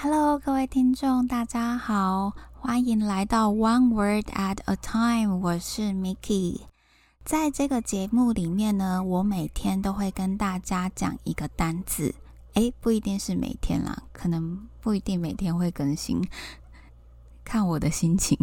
Hello，各位听众，大家好，欢迎来到 One Word at a Time。我是 Miki。在这个节目里面呢，我每天都会跟大家讲一个单字。诶，不一定是每天啦，可能不一定每天会更新，看我的心情。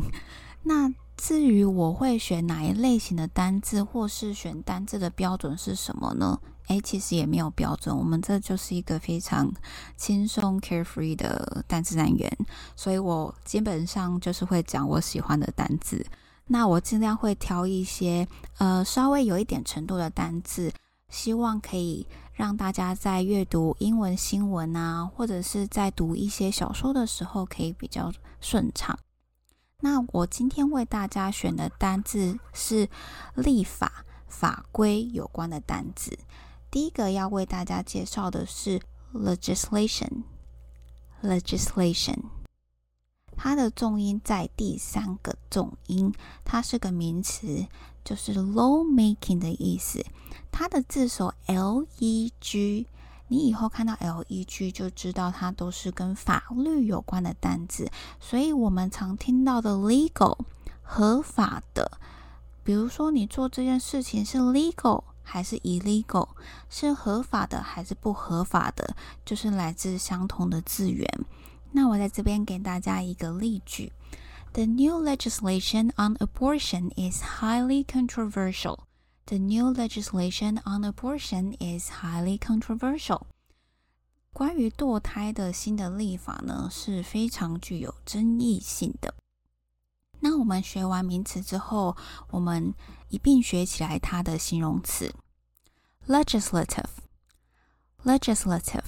那至于我会选哪一类型的单字，或是选单字的标准是什么呢？诶，其实也没有标准，我们这就是一个非常轻松 carefree 的单字单元，所以我基本上就是会讲我喜欢的单字。那我尽量会挑一些呃稍微有一点程度的单字，希望可以让大家在阅读英文新闻啊，或者是在读一些小说的时候可以比较顺畅。那我今天为大家选的单字是立法法规有关的单字。第一个要为大家介绍的是 legislation，legislation，它的重音在第三个重音，它是个名词，就是 law making 的意思。它的字首 l e g，你以后看到 l e g 就知道它都是跟法律有关的单字。所以我们常听到的 legal 合法的，比如说你做这件事情是 legal。还是 illegal 是合法的还是不合法的，就是来自相同的字源。那我在这边给大家一个例句：The new legislation on abortion is highly controversial. The new legislation on abortion is highly controversial. 关于堕胎的新的立法呢，是非常具有争议性的。那我们学完名词之后，我们一并学起来它的形容词。legislative，legislative，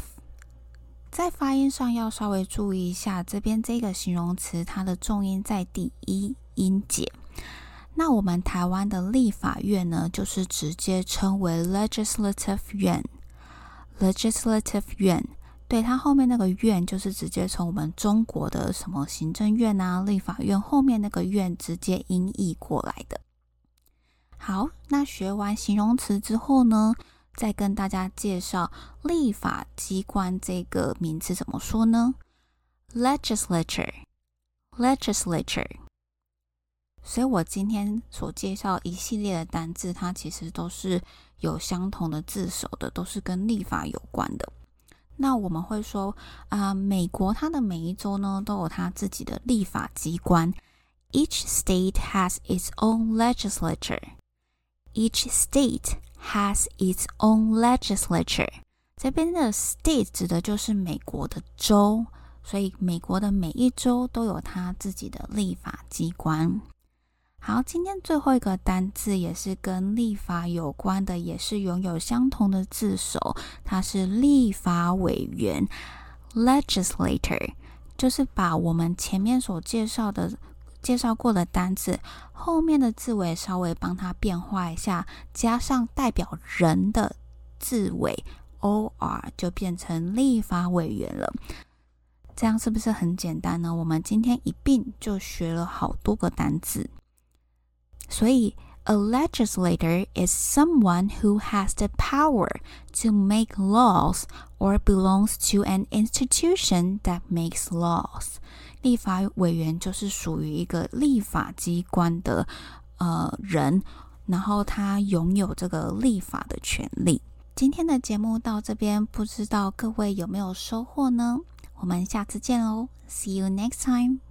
在发音上要稍微注意一下，这边这个形容词它的重音在第一音节。那我们台湾的立法院呢，就是直接称为 legislative 院，legislative 院。对，它后面那个院就是直接从我们中国的什么行政院啊、立法院后面那个院直接音译过来的。好，那学完形容词之后呢，再跟大家介绍立法机关这个名词怎么说呢？Legislature，legislature。所以我今天所介绍一系列的单字，它其实都是有相同的字首的，都是跟立法有关的。那我们会说啊，美国它的每一州呢都有它自己的立法机关。Each state has its own legislature. Each state has its own legislature. 这边的 state 指的就是美国的州，所以美国的每一州都有它自己的立法机关。好，今天最后一个单字也是跟立法有关的，也是拥有相同的字首，它是立法委员 （legislator），就是把我们前面所介绍的、介绍过的单字后面的字尾稍微帮它变化一下，加上代表人的字尾 “or”，就变成立法委员了。这样是不是很简单呢？我们今天一并就学了好多个单字。所以，a legislator is someone who has the power to make laws or belongs to an institution that makes laws。立法委员就是属于一个立法机关的呃人，然后他拥有这个立法的权利。今天的节目到这边，不知道各位有没有收获呢？我们下次见喽，See you next time。